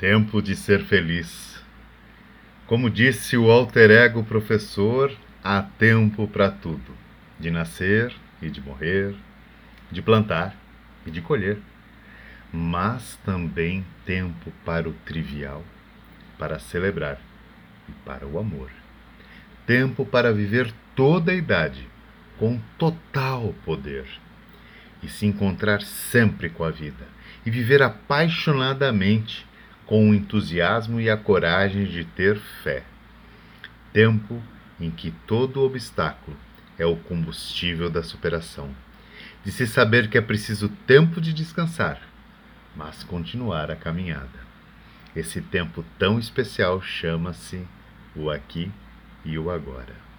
Tempo de ser feliz. Como disse o alter ego professor, há tempo para tudo: de nascer e de morrer, de plantar e de colher. Mas também tempo para o trivial, para celebrar e para o amor. Tempo para viver toda a idade com total poder e se encontrar sempre com a vida e viver apaixonadamente com o entusiasmo e a coragem de ter fé. Tempo em que todo obstáculo é o combustível da superação, de se saber que é preciso tempo de descansar, mas continuar a caminhada. Esse tempo tão especial chama-se o aqui e o agora.